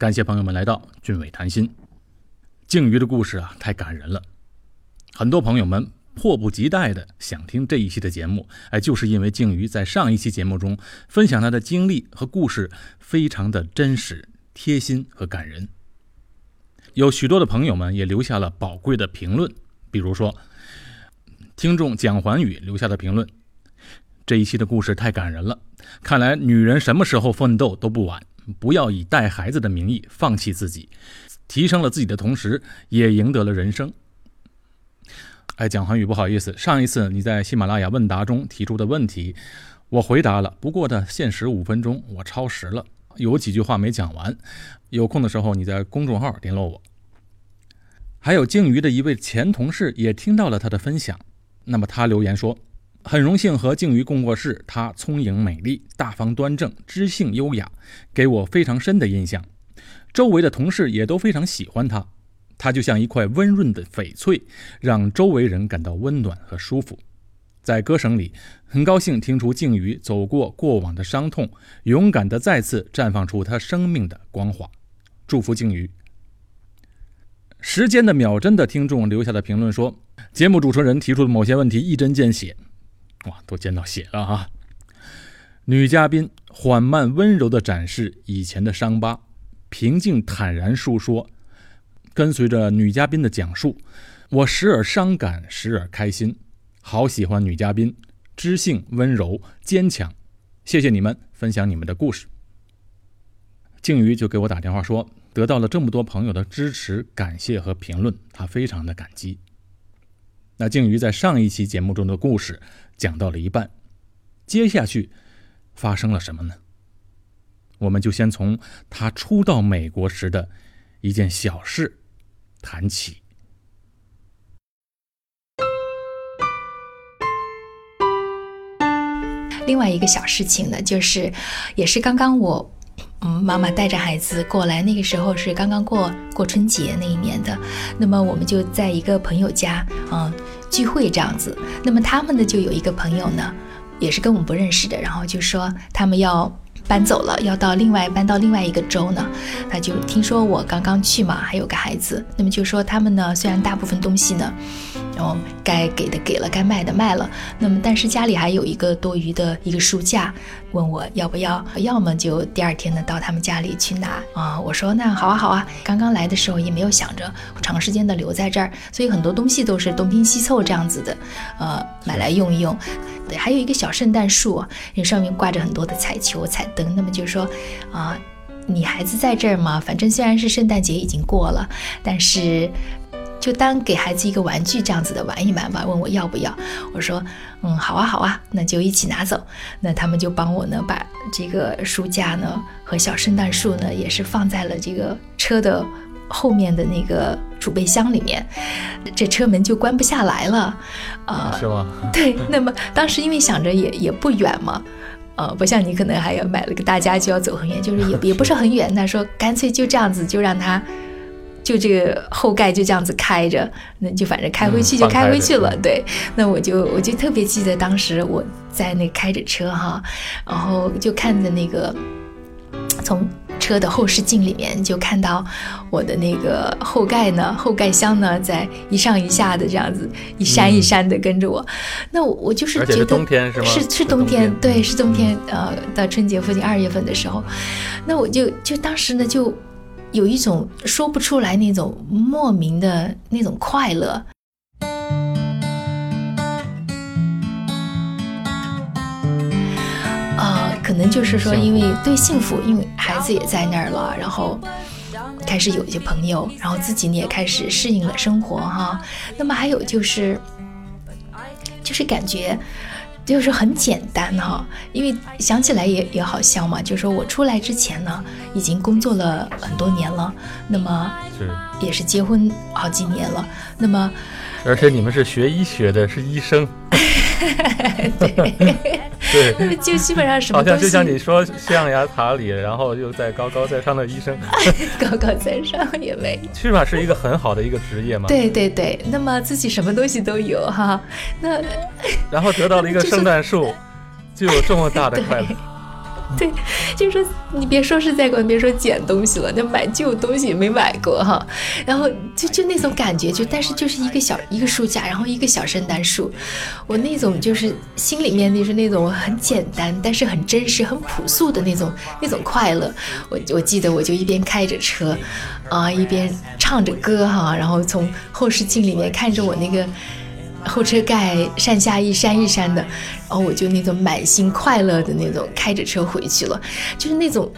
感谢朋友们来到俊伟谈心。静瑜的故事啊，太感人了，很多朋友们迫不及待的想听这一期的节目，哎，就是因为静瑜在上一期节目中分享她的经历和故事，非常的真实、贴心和感人。有许多的朋友们也留下了宝贵的评论，比如说，听众蒋环宇留下的评论：这一期的故事太感人了，看来女人什么时候奋斗都不晚，不要以带孩子的名义放弃自己。提升了自己的同时，也赢得了人生。哎，蒋环宇，不好意思，上一次你在喜马拉雅问答中提出的问题，我回答了，不过呢，限时五分钟，我超时了，有几句话没讲完。有空的时候，你在公众号联络我。还有鲸鱼的一位前同事也听到了他的分享，那么他留言说，很荣幸和静瑜共过事，她聪颖美丽、大方端正、知性优雅，给我非常深的印象。周围的同事也都非常喜欢她，她就像一块温润的翡翠，让周围人感到温暖和舒服。在歌声里，很高兴听出静瑜走过过往的伤痛，勇敢地再次绽放出他生命的光华。祝福静瑜。时间的秒针的听众留下的评论说：“节目主持人提出的某些问题一针见血，哇，都见到血了哈。”女嘉宾缓慢温柔地展示以前的伤疤。平静坦然述说，跟随着女嘉宾的讲述，我时而伤感，时而开心。好喜欢女嘉宾，知性、温柔、坚强。谢谢你们分享你们的故事。静瑜就给我打电话说，得到了这么多朋友的支持、感谢和评论，他非常的感激。那静瑜在上一期节目中的故事讲到了一半，接下去发生了什么呢？我们就先从他初到美国时的一件小事谈起。另外一个小事情呢，就是也是刚刚我嗯妈妈带着孩子过来，那个时候是刚刚过过春节那一年的。那么我们就在一个朋友家嗯聚会这样子。那么他们呢就有一个朋友呢，也是跟我们不认识的，然后就说他们要。搬走了，要到另外搬到另外一个州呢。他就听说我刚刚去嘛，还有个孩子，那么就说他们呢，虽然大部分东西呢。然后该给的给了，该卖的卖了。那么，但是家里还有一个多余的一个书架，问我要不要，要么就第二天呢到他们家里去拿啊。我说那好啊好啊。刚刚来的时候也没有想着长时间的留在这儿，所以很多东西都是东拼西凑这样子的，呃，买来用一用。对，还有一个小圣诞树，那上面挂着很多的彩球、彩灯。那么就是说，啊，你孩子在这儿嘛，反正虽然是圣诞节已经过了，但是。就当给孩子一个玩具这样子的玩一玩吧，问我要不要？我说，嗯，好啊，好啊，那就一起拿走。那他们就帮我呢，把这个书架呢和小圣诞树呢，也是放在了这个车的后面的那个储备箱里面。这车门就关不下来了，呃，是吗？对。那么当时因为想着也也不远嘛，呃，不像你可能还要买了个大家就要走很远，就是也也不是很远。那说干脆就这样子，就让他。就这个后盖就这样子开着，那就反正开回去就开回去了。对，那我就我就特别记得当时我在那开着车哈，然后就看着那个从车的后视镜里面就看到我的那个后盖呢，后盖箱呢在一上一下的这样子一扇一扇的跟着我。那我就是觉得冬天是吗？是是冬天，对，是冬天。呃，到春节附近二月份的时候，那我就就当时呢就。有一种说不出来那种莫名的那种快乐，呃，可能就是说，因为对幸福，因为孩子也在那儿了，然后开始有一些朋友，然后自己呢也开始适应了生活哈。那么还有就是，就是感觉。就是很简单哈，因为想起来也也好笑嘛。就是说我出来之前呢，已经工作了很多年了，那么是也是结婚好几年了，那么而且你们是学医学的，是医生。对 对，就基本上什么好像就像你说象牙塔里，然后又在高高在上的医生，高高在上也没，起码是一个很好的一个职业嘛。对对对，那么自己什么东西都有哈，那然后得到了一个圣诞树，就有这么大的快乐。对，就是说你别说是在逛，别说捡东西了，那买旧东西也没买过哈。然后就就那种感觉，就但是就是一个小一个书架，然后一个小圣诞树，我那种就是心里面就是那种很简单，但是很真实、很朴素的那种那种快乐。我我记得我就一边开着车，啊，一边唱着歌哈，然后从后视镜里面看着我那个。后车盖上下一扇一扇的，然后我就那种满心快乐的那种开着车回去了，就是那种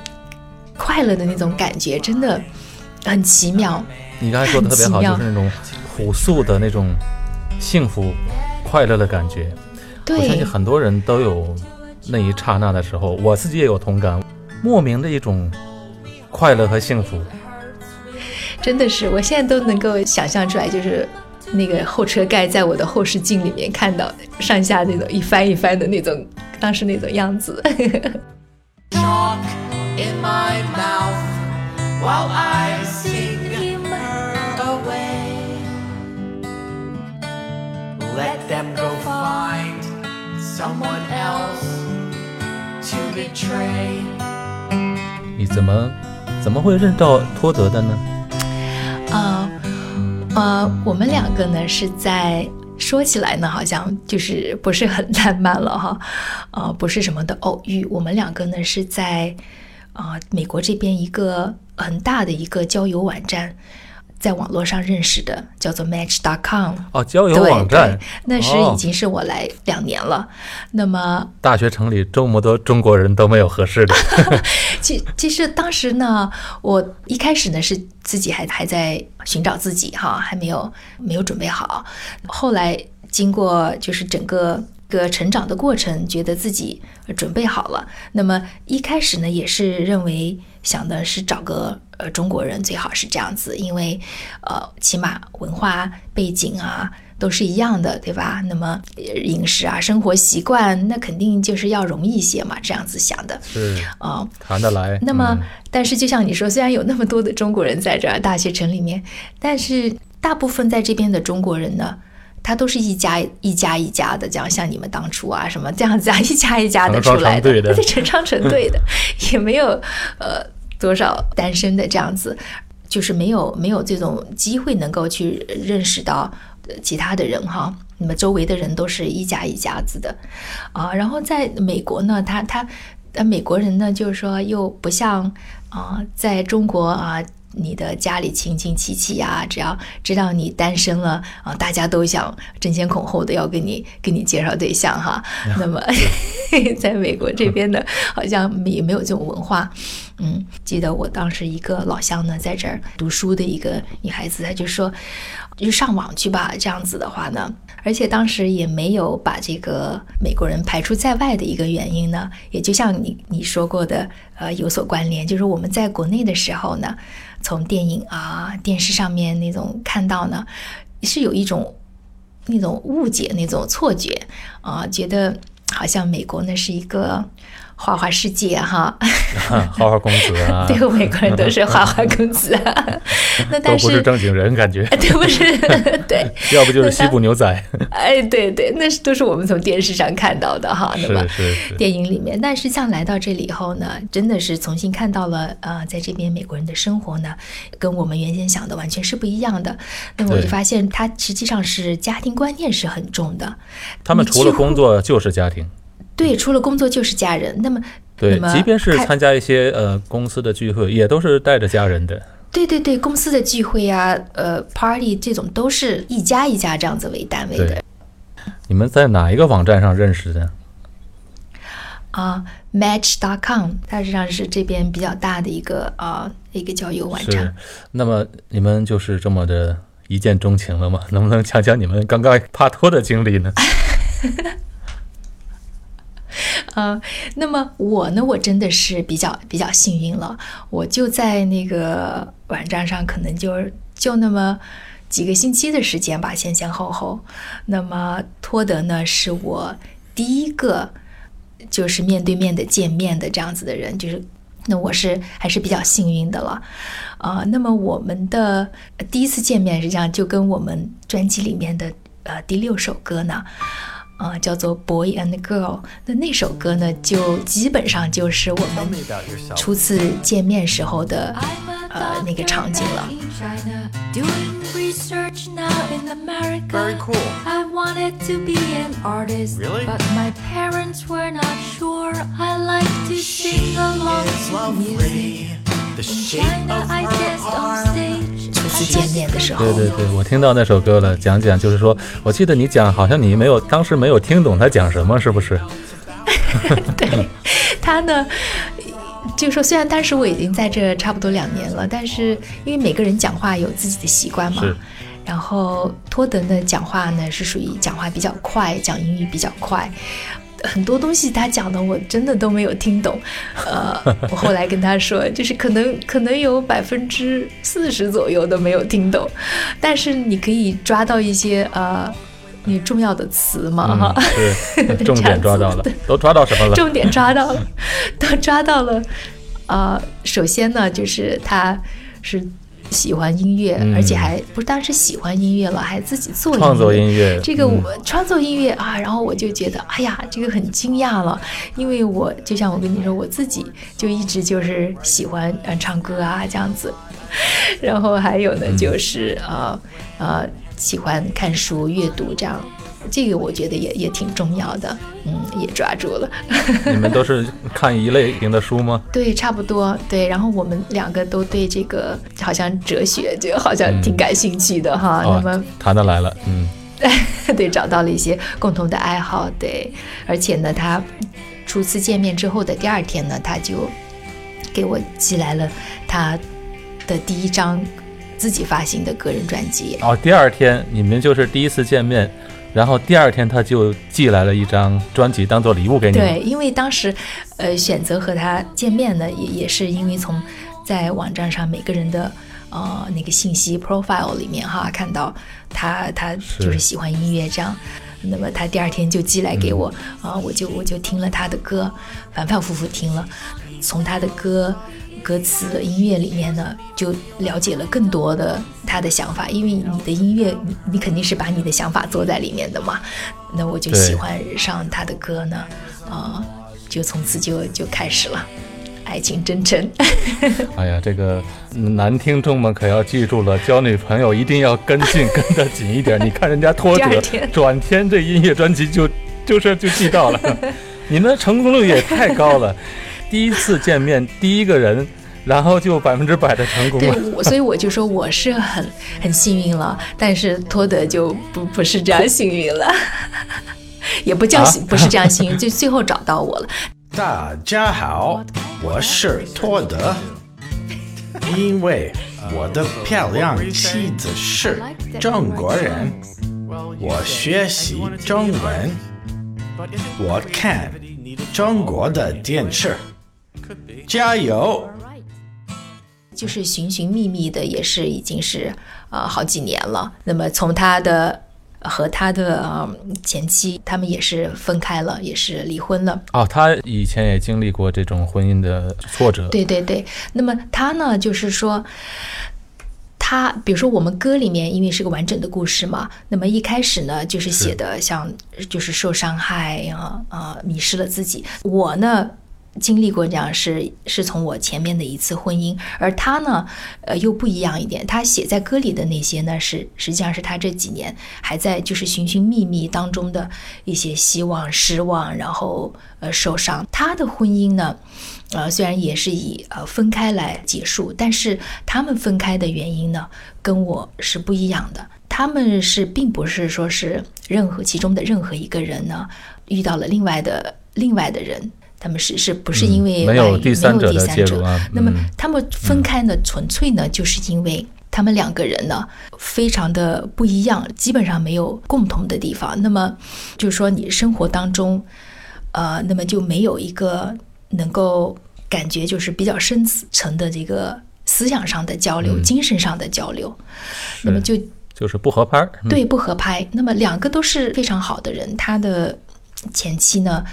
快乐的那种感觉，真的很奇妙。你刚才说的特别好，就是那种朴素的那种幸福快乐的感觉。对，我相信很多人都有那一刹那的时候，我自己也有同感，莫名的一种快乐和幸福。真的是，我现在都能够想象出来，就是。那个后车盖在我的后视镜里面看到上下那种一翻一翻的那种，当时那种样子。你怎么怎么会认到托德的呢？啊。呃，呃我们两个呢是在说起来呢，好像就是不是很浪漫了哈，呃，不是什么的偶遇。我们两个呢是在呃美国这边一个很大的一个交友网站。在网络上认识的，叫做 Match.com 哦，交友网站，那时已经是我来两年了。那么大学城里这么多中国人都没有合适的。其其实当时呢，我一开始呢是自己还还在寻找自己哈，还没有没有准备好。后来经过就是整个个成长的过程，觉得自己准备好了。那么一开始呢，也是认为想的是找个。呃，中国人最好是这样子，因为，呃，起码文化背景啊都是一样的，对吧？那么饮食啊、生活习惯，那肯定就是要容易一些嘛，这样子想的。是啊，谈得来。那么，但是就像你说，虽然有那么多的中国人在这儿大学城里面，但是大部分在这边的中国人呢，他都是一家一家一家的，这样像你们当初啊什么这样子啊，一家一家的出来的，对，成双成对的，也没有呃。多少单身的这样子，就是没有没有这种机会能够去认识到其他的人哈。那么周围的人都是一家一家子的啊。然后在美国呢，他他呃美国人呢，就是说又不像啊，在中国啊。你的家里亲亲戚戚呀，只要知道你单身了啊，大家都想争先恐后的要跟你给你介绍对象哈。那么，在美国这边呢，好像也没有这种文化。嗯，记得我当时一个老乡呢，在这儿读书的一个女孩子，她就说，就上网去吧。这样子的话呢，而且当时也没有把这个美国人排除在外的一个原因呢，也就像你你说过的，呃，有所关联，就是我们在国内的时候呢。从电影啊、电视上面那种看到呢，是有一种那种误解、那种错觉啊，觉得好像美国呢是一个。花花世界哈，花花公子啊，对，美国人都是花花公子，那但是都不是正经人，感觉对不是？对，要不就是西部牛仔。哎，对对，那是都是我们从电视上看到的哈，那么电影里面。但是像来到这里以后呢，真的是重新看到了呃，在这边美国人的生活呢，跟我们原先想的完全是不一样的。那么我就发现，他实际上是家庭观念是很重的。他们除了工作就是家庭。对，除了工作就是家人。那么，对，即便是参加一些呃公司的聚会，也都是带着家人的。对对对，公司的聚会啊，呃，party 这种都是一家一家这样子为单位的。你们在哪一个网站上认识的？啊，Match.com，它实际上是这边比较大的一个啊一个交友网站。那么你们就是这么的一见钟情了吗？能不能讲讲你们刚刚帕托的经历呢？啊，那么我呢？我真的是比较比较幸运了，我就在那个网站上，可能就就那么几个星期的时间吧，前前后后。那么托德呢，是我第一个就是面对面的见面的这样子的人，就是那我是还是比较幸运的了。啊，那么我们的第一次见面实际上就跟我们专辑里面的呃第六首歌呢。啊、叫做《Boy and Girl》。那那首歌呢，就基本上就是我们初次见面时候的呃那个场景了。Doing research now in America. Very cool. I wanted to be an artist, Really? but my parents were not sure. I like to sing along to music. The In shape China, of I on stage. 见面的时候，对对对，我听到那首歌了，讲讲就是说，我记得你讲，好像你没有当时没有听懂他讲什么，是不是？对他呢，就说虽然当时我已经在这差不多两年了，但是因为每个人讲话有自己的习惯嘛是。然后托德呢讲话呢是属于讲话比较快，讲英语比较快，很多东西他讲的我真的都没有听懂。呃，我后来跟他说，就是可能可能有百分之四十左右都没有听懂，但是你可以抓到一些呃你重要的词嘛哈。嗯，是 重点抓到了，都抓到什么了？重点抓到了，都抓到了。呃，首先呢，就是他是喜欢音乐，嗯。而且还不是当时喜欢音乐了，还自己做创作音乐这个嗯。我、创作音乐啊，然后我就觉得，哎呀，这个很惊讶了，因为我就像我跟你说，我自己就一直就是喜欢呃唱歌啊这样子，然后还有呢就是呃呃喜欢看书阅读这样。这个我觉得也也挺重要的，嗯，也抓住了。你们都是看一类型的书吗？对，差不多对。然后我们两个都对这个好像哲学就好像挺感兴趣的哈。哦那么，谈得来了，嗯，对，找到了一些共同的爱好，对。而且呢，他初次见面之后的第二天呢，他就给我寄来了他的第一张自己发行的个人专辑。哦，第二天你们就是第一次见面，然后第二天他就寄来了一张专辑当做礼物给你。对，因为当时，呃，选择和他见面呢，也也是因为从在网站上每个人的呃那个信息 profile 里面哈，看到他他就是喜欢音乐这样。那么他第二天就寄来给我啊、我就我就听了他的歌，反反复复听了，从他的歌。歌词、音乐里面呢，就了解了更多的他的想法，因为你的音乐，你你肯定是把你的想法做在里面的嘛。那我就喜欢上他的歌呢，啊、就从此就就开始了，爱情真诚。哎呀，这个男听众们可要记住了，交女朋友一定要跟进，跟得紧一点。你看人家拖着 天转天这音乐专辑就就是就寄到了，你们成功率也太高了。第一次见面，第一个人，然后就百分之百的成功对了。对，所以我就说我是很很幸运了，但是托德就不不是这样幸运了，也不叫幸、不是这样幸运，就最后找到我了。大家好，我是托德。因为我的漂亮妻子是中国人，我学习中文，我看中国的电视。加油！就是寻寻觅觅的，也是已经是呃好几年了。那么从他的和他的、呃、前妻，他们也是分开了，也是离婚了。哦，他以前也经历过这种婚姻的挫折。对对对，那么他呢，就是说，他比如说我们歌里面，因为是个完整的故事嘛，那么一开始呢，就是写的像就是受伤害啊啊、迷失了自己。我呢。经历过这样是是从我前面的一次婚姻，而他呢，呃，又不一样一点。他写在歌里的那些呢，是实际上是他这几年还在就是寻寻觅觅当中的一些希望、失望，然后呃受伤。他的婚姻呢，呃，虽然也是以呃分开来结束，但是他们分开的原因呢，跟我是不一样的。他们是并不是说是任何其中的任何一个人呢遇到了另外的另外的人，他们是是不是因为嗯没有第三者的没有第三者介入啊那么嗯他们分开呢，纯粹呢就是因为。他们两个人呢，非常的不一样，基本上没有共同的地方。那么，就是说你生活当中，呃，那么就没有一个能够感觉就是比较深层的这个思想上的交流、嗯精神上的交流。那么就就是不合拍儿。嗯对不合拍。那么两个都是非常好的人，他的前妻呢，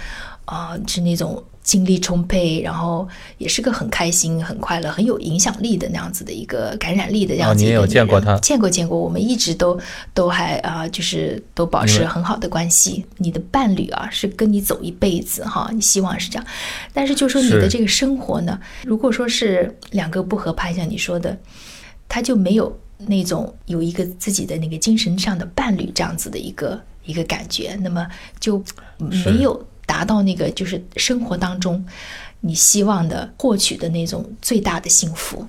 啊、是那种精力充沛，然后也是个很开心、很快乐、很有影响力的那样子的一个感染力的这样子哦你也有见过他见过见过，我们一直都都还啊、就是都保持很好的关系。你的伴侣啊，是跟你走一辈子哈，你希望是这样。但是就说你的这个生活呢，如果说是两个不合拍，像你说的，他就没有那种有一个自己的那个精神上的伴侣这样子的一个一个感觉，那么就没有达到那个就是生活当中你希望的获取的那种最大的幸福。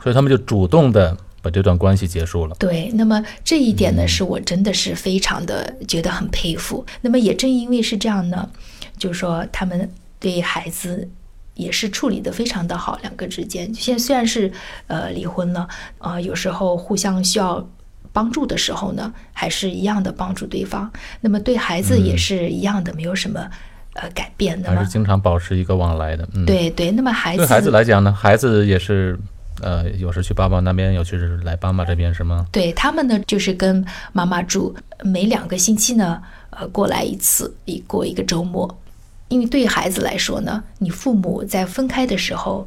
所以他们就主动的把这段关系结束了。对，那么这一点嗯呢，是我真的是非常的觉得很佩服。那么也正因为是这样呢，就是说他们对孩子也是处理的非常的好，两个之间现在虽然是呃离婚了，呃有时候互相需要帮助的时候呢，还是一样的帮助对方。那么对孩子也是一样的，没有什么呃改变。那么还是经常保持一个往来的。嗯，，对对，那么孩子对孩子来讲呢，孩子也是，呃，有时去爸爸那边，有时来妈妈这边，是吗？对他们呢，就是跟妈妈住，每两个星期呢，呃，过来一次，一过一个周末。因为对孩子来说呢，你父母在分开的时候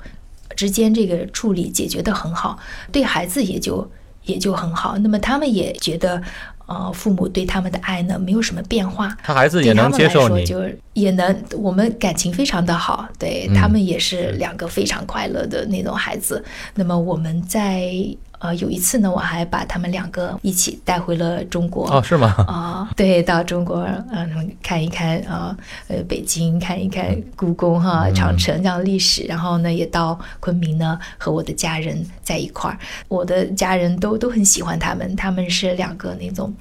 之间这个处理解决的很好，对孩子也就也就很好。那么他们也觉得，呃，父母对他们的爱呢没有什么变化。他孩子也能接受就也能，我们感情非常的好，对、嗯他们也是两个非常快乐的那种孩子。那么我们在呃有一次呢，我还把他们两个一起带回了中国。哦，是吗？啊、对，到中国，嗯、看一看啊，呃，北京看一看故宫哈、长城这样的历史，然后呢，也到昆明呢，和我的家人在一块儿，我的家人都都很喜欢他们，他们是两个那种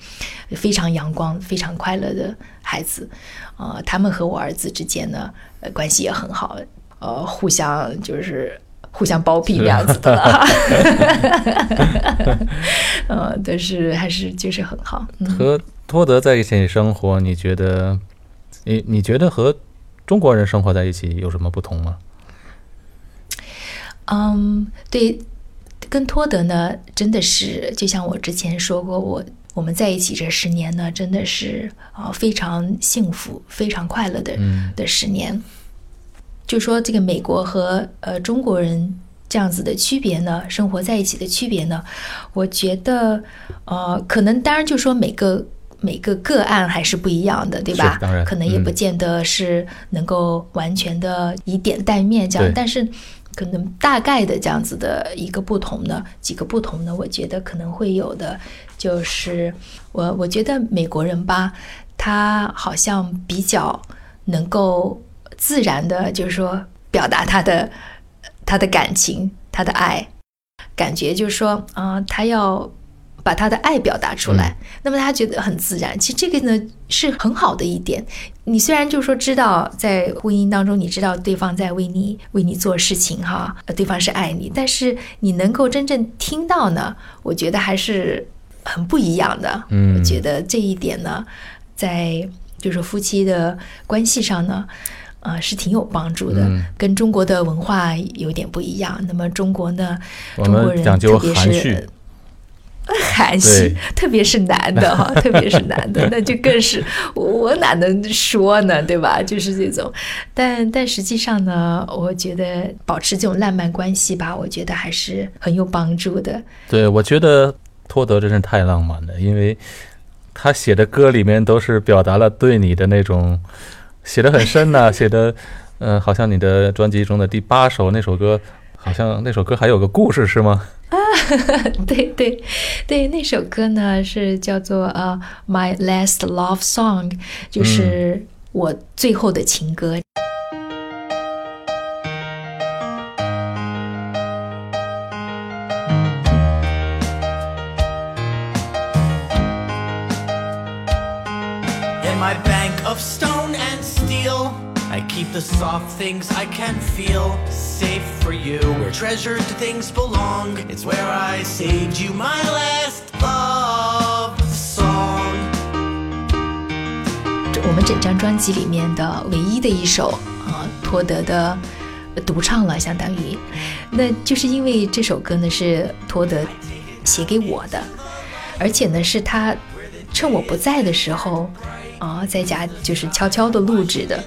非常阳光、非常快乐的孩子，呃，他们和我儿子之间呢，呃，关系也很好，呃，互相就是。互相包庇这样子的了，呃，但是还是就是很好，嗯。和托德在一起生活，你觉得，你你觉得和中国人生活在一起有什么不同吗？嗯，对，跟托德呢，真的是就像我之前说过，我我们在一起这十年呢，真的是啊、呃非常幸福、非常快乐的、嗯的十年。就说这个美国和呃中国人这样子的区别呢，生活在一起的区别呢，我觉得呃，可能当然就说每个。每个个案还是不一样的，对吧是？当然可能也不嗯见得是能够完全的以点带面这样对，但是可能大概的这样子的一个不同呢，几个不同呢，我觉得可能会有的，就是我我觉得美国人吧，他好像比较能够自然的，就是说表达他的他的感情，他的爱，感觉就是说，啊、他要把他的爱表达出来，那么他觉得很自然。其实这个呢是很好的一点。你虽然就是说知道在婚姻当中，你知道对方在为你为你做事情哈，呃对方是爱你，但是你能够真正听到呢，我觉得还是很不一样的。嗯我觉得这一点呢，在就是夫妻的关系上呢。呃，是挺有帮助的，嗯跟中国的文化有点不一样。那么中国呢，中国人讲究特别是含蓄，特别是男的哈，特别是男的，那就更是我哪能说呢，对吧？就是这种，但但实际上呢，我觉得保持这种浪漫关系吧，我觉得还是很有帮助的。对，我觉得托德真是太浪漫了，因为他写的歌里面都是表达了对你的那种，写的很深呐、写的，嗯、好像你的专辑中的第八首那首歌，好像那首歌还有个故事是吗？啊对对对，那首歌呢是叫做呃《My Last Love Song》，就是我最后的情歌。Keep the soft things I can feel safe for you. Where treasured things belong, it's where I saved you my last love song. 这我们整张专辑里面的唯一的一首啊、托德的独唱了，相当于，那就是因为这首歌呢是托德写给我的，而且呢是他趁我不在的时候啊、在家就是悄悄的录制的，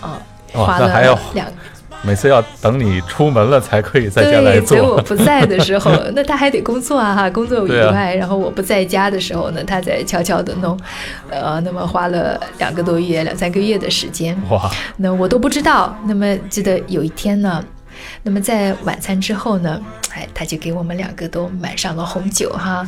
啊、花了那还要两每次要等你出门了才可以在家来对，等我。不在的时候，那他还得工作啊，哈，工作以外，然后我不在家的时候呢，他在悄悄的弄，呃，那么花了两个多月、两三个月的时间，哇，那我都不知道。那么记得有一天呢，那么在晚餐之后呢，哎，他就给我们两个都买上了红酒哈，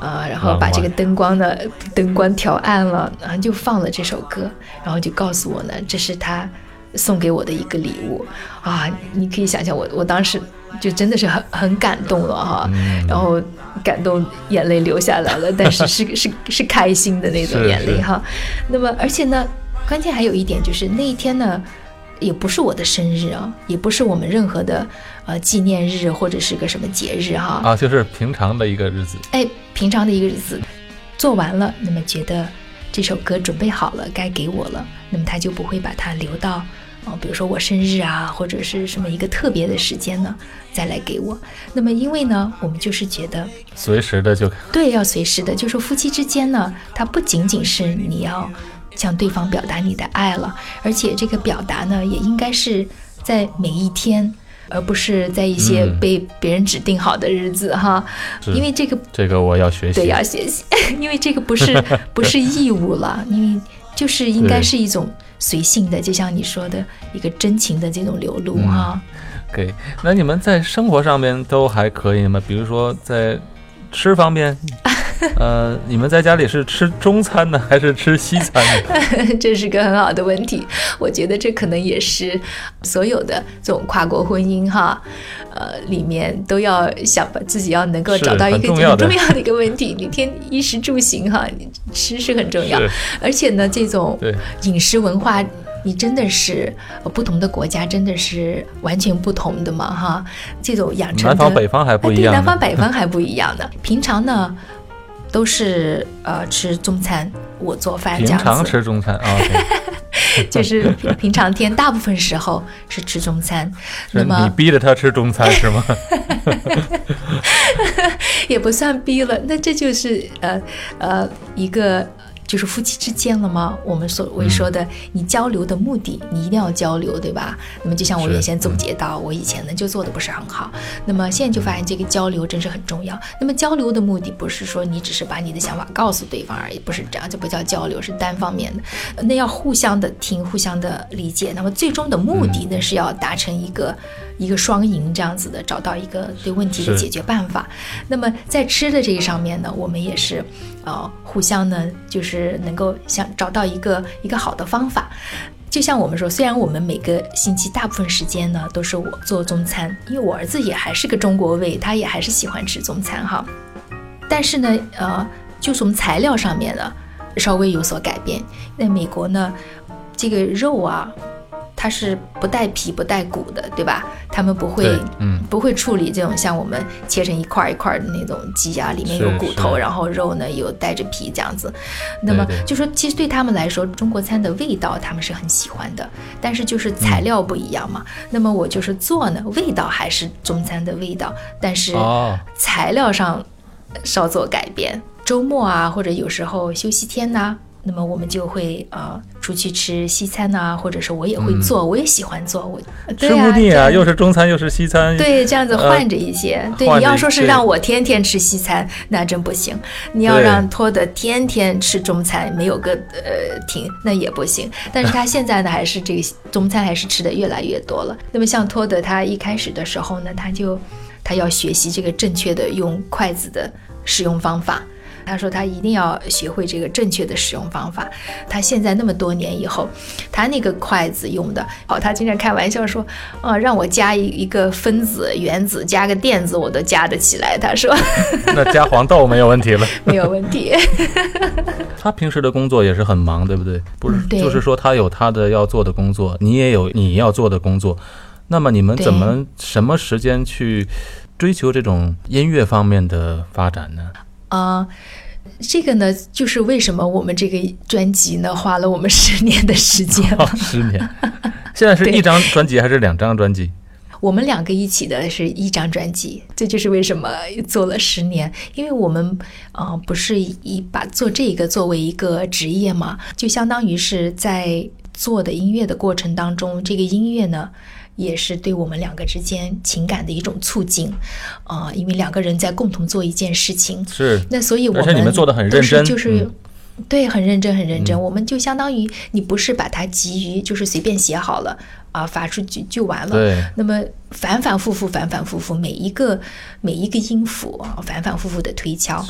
啊、然后把这个灯光呢，灯光调暗了，然后就放了这首歌，然后就告诉我呢，这是他送给我的一个礼物啊！你可以想象我，我当时就真的是很很感动了哈，嗯然后感动眼泪流下来了，但是是是是开心的那种眼泪哈。那么而且呢，关键还有一点就是那一天呢。也不是我的生日啊，也不是我们任何的呃纪念日或者是个什么节日哈，啊，就是平常的一个日子。哎，平常的一个日子做完了，那么觉得这首歌准备好了，该给我了，那么他就不会把它留到，哦，比如说我生日啊，或者是什么一个特别的时间呢，再来给我。那么因为呢，我们就是觉得，随时的就对，要随时的，就是夫妻之间呢，它不仅仅是你要向对方表达你的爱了，而且这个表达呢，也应该是在每一天。而不是在一些嗯被别人指定好的日子哈，是因为这个这个我要学习。对，要学习，因为这个不是 不是义务了，因为就是应该是一种随性的，就像你说的一个真情的这种流露嗯哈。OK，那你们在生活上面都还可以吗？比如说在吃方面，呃，你们在家里是吃中餐呢，还是吃西餐呢？这是个很好的问题，我觉得这可能也是所有的这种跨国婚姻哈，呃，里面都要想把自己要能够找到一个很重要的一个问题。你天衣食住行哈，你吃是很重要，而且呢，这种饮食文化。你真的是呃不同的国家，真的是完全不同的嘛哈，这种养成的南方北方还不一样对。南方北方还不一样的。平常呢，都是呃吃中餐，我做饭这平样子。常吃中餐啊 就是平平常天大部分时候是吃中餐，那么你逼着他吃中餐是吗？也不算逼了，那这就是呃呃一个。就是夫妻之间了吗？我们所谓说的，你交流的目的，你一定要交流，对吧？那么就像我原先总结到，我以前呢就做的不是很好，那么现在就发现这个交流真是很重要。那么交流的目的不是说你只是把你的想法告诉对方而已，不是这样，就不叫交流，是单方面的。那要互相的听，互相的理解。那么最终的目的呢，是要达成一个一个双赢这样子的，找到一个对问题的解决办法。那么在吃的这一上面呢，我们也是，呃，互相呢就是能够想找到一个一个好的方法。就像我们说，虽然我们每个星期大部分时间呢都是我做中餐，因为我儿子也还是个中国胃，他也还是喜欢吃中餐哈。但是呢，呃，就从材料上面呢稍微有所改变。在美国呢，这个肉啊，它是不带皮不带骨的，对吧？他们不会，嗯，不会处理这种像我们切成一块儿一块儿的那种鸡啊，里面有骨头，然后肉呢有带着皮这样子。那么就说，其实对他们来说，中国餐的味道他们是很喜欢的，但是就是材料不一样嘛。那么我就是做呢，味道还是中餐的味道，但是哦，材料上稍作改变。周末啊，或者有时候休息天呐、那么我们就会呃出去吃西餐呐、或者是我也会做，我也喜欢做，我对吃不腻啊，又是中餐又是西餐，对，这样子呃换着一些。对，你要说是让我天天吃西餐，那真不行。你要让托德天天吃中餐，没有个呃停，那也不行。但是他现在呢，还是这个中餐还是吃的越来越多了。那么像托德，他一开始的时候呢，他就他要学习这个正确的用筷子的使用方法。他说他一定要学会这个正确的使用方法。他现在那么多年以后，他那个筷子用的，哦，他经常开玩笑说，呃，让我加一一个分子、原子，加个电子，我都加得起来。他说那加黄豆没有问题了。没有问题。他平时的工作也是很忙，对不对？不是，就是说他有他的要做的工作，你也有你要做的工作。那么你们怎么什么时间去追求这种音乐方面的发展呢？啊、这个呢，就是为什么我们这个专辑呢花了我们十年的时间哦，十年。现在是一张专辑还是两张专辑？我们两个一起的是一张专辑，这就是为什么做了十年，因为我们呃不是以把做这个作为一个职业嘛，就相当于是在做的音乐的过程当中，这个音乐呢，也是对我们两个之间情感的一种促进，啊、因为两个人在共同做一件事情，是那所以我们而且你们做得很认真就是。嗯对，很认真，很认真。我们就相当于你不是把它急于就是随便写好了啊发出去就完了。对那么反反复复，反反复复，每一个每一个音符啊，反反复复的推敲，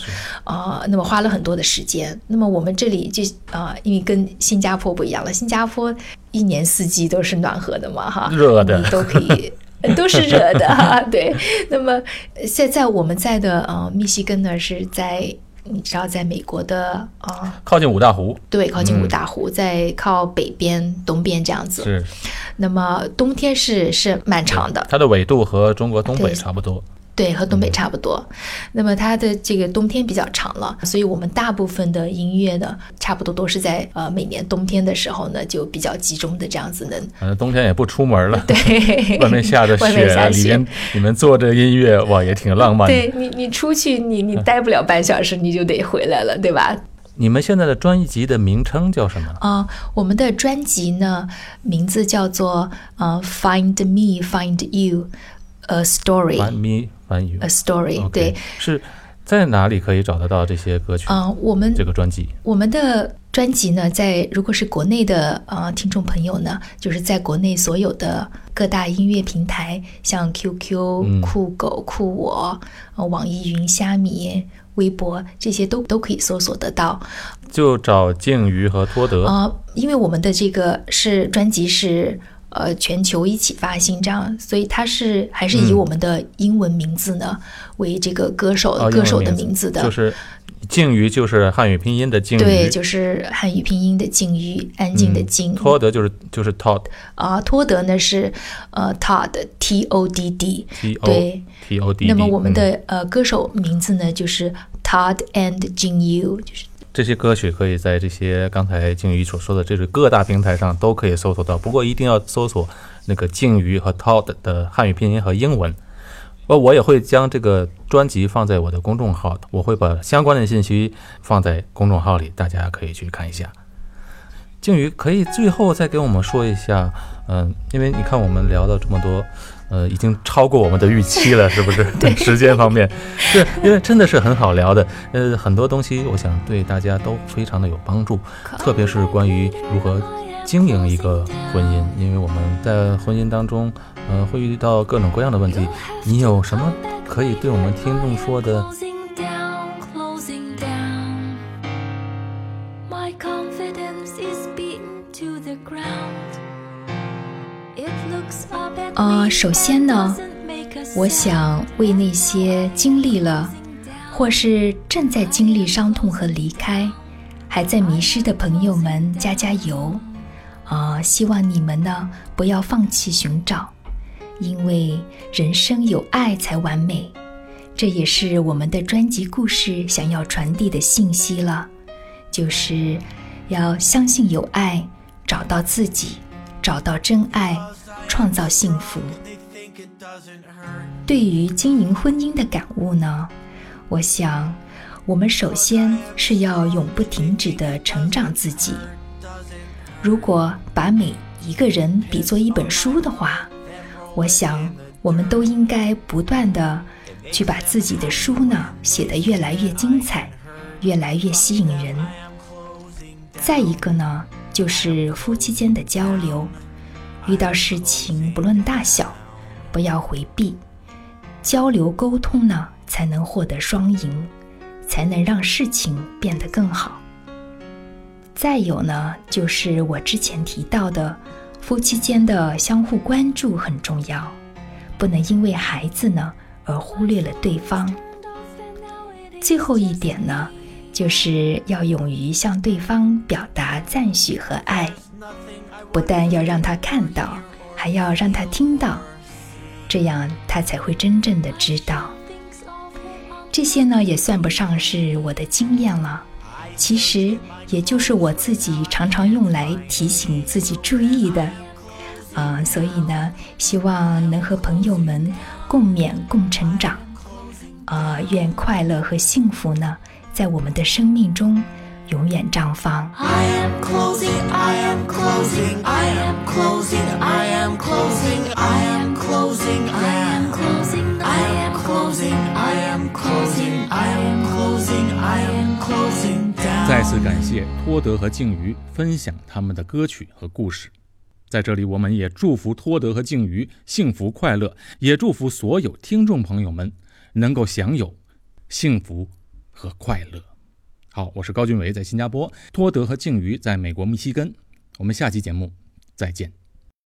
啊，那么花了很多的时间。那么我们这里就啊，因为跟新加坡不一样了，新加坡一年四季都是暖和的嘛，哈，热的你都可以。都是热的哈，对。那么呃现在我们在的呃密西根呢是在你知道在美国的啊、呃靠近五大湖，对，靠近五嗯大湖，在靠北边、东边这样子。是。那么冬天是是漫长的，它的纬度和中国东北差不多。对，和东北嗯差不多。那么它的这个冬天比较长了，所以我们大部分的音乐呢，差不多都是在呃每年冬天的时候呢，就比较集中的这样子能。反正冬天也不出门了，对，外面下着 外面雪，里面你们做这音乐，哇，也挺浪漫的。对你，你出去，你你待不了半小时，你就得回来了，对吧？你们现在的专辑的名称叫什么？啊、我们的专辑呢，名字叫做呃，Find Me, Find You, a Story, 翻 me 翻 you a Story。对，是在哪里可以找得到这些歌曲？啊、我们这个专辑我们的专辑呢，在如果是国内的呃听众朋友呢，就是在国内所有的各大音乐平台，像 QQ、嗯酷狗、酷我、呃网易云、虾米、微博这些都都可以搜索得到。就找静瑜和托德。啊、因为我们的这个是专辑是呃全球一起发行这样，所以它是还是以嗯我们的英文名字呢、为这个歌手、哦歌手的名字的。就是静瑜，就是汉语拼音的静。对，就是汉语拼音的静瑜，安静的嗯静。托德就是就是 Todd 啊，托德呢是呃 Todd T O D O 对。T O D D。那么我们嗯的、呃歌手名字呢就是 Todd and Jin Yu，就是这些歌曲可以在这些刚才静瑜所说的这个各大平台上都可以搜索到，不过一定要搜索那个静瑜和 Todd 的汉语拼音和英文。呃，我也会将这个专辑放在我的公众号，我会把相关的信息放在公众号里，大家可以去看一下。静瑜可以最后再给我们说一下，嗯、因为你看我们聊到这么多，呃，已经超过我们的预期了，是不是？对，时间方面，是因为真的是很好聊的，呃，很多东西我想对大家都非常的有帮助，特别是关于如何经营一个婚姻，因为我们在婚姻当中，呃，会遇到各种各样的问题。你有什么可以对我们听众说的？首先呢我想为那些经历了，或是正在经历伤痛和离开，还在迷失的朋友们加加油。啊、希望你们呢不要放弃寻找，因为人生有爱才完美。这也是我们的专辑故事想要传递的信息了，就是要相信有爱，找到自己，找到真爱，创造幸福。对于经营婚姻的感悟呢，我想，我们首先是要永不停止的成长自己。如果把每一个人比作一本书的话，我想我们都应该不断的去把自己的书呢写得越来越精彩，越来越吸引人。再一个呢，就是夫妻间的交流，遇到事情不论大小，不要回避，交流沟通呢，才能获得双赢，才能让事情变得更好。再有呢，就是我之前提到的，夫妻间的相互关注很重要，不能因为孩子呢而忽略了对方。最后一点呢，就是要勇于向对方表达赞许和爱，不但要让他看到，还要让他听到，这样他才会真正的知道。这些呢，也算不上是我的经验了。其实也就是我自己常常用来提醒自己注意的，啊、所以呢，希望能和朋友们共勉共成长，啊、愿快乐和幸福呢，在我们的生命中永远绽放。I am closing, I am closing, I am closing, I am closing, I am closing, I am closing, I am closing, I am closing, I am closing, I am closing down. 再次感谢托德和静瑜分享他们的歌曲和故事。在这里，我们也祝福托德和静瑜幸福快乐，也祝福所有听众朋友们能够享有幸福和快乐。好，我是高俊伟，在新加坡；托德和静瑜在美国密西根。我们下期节目再见。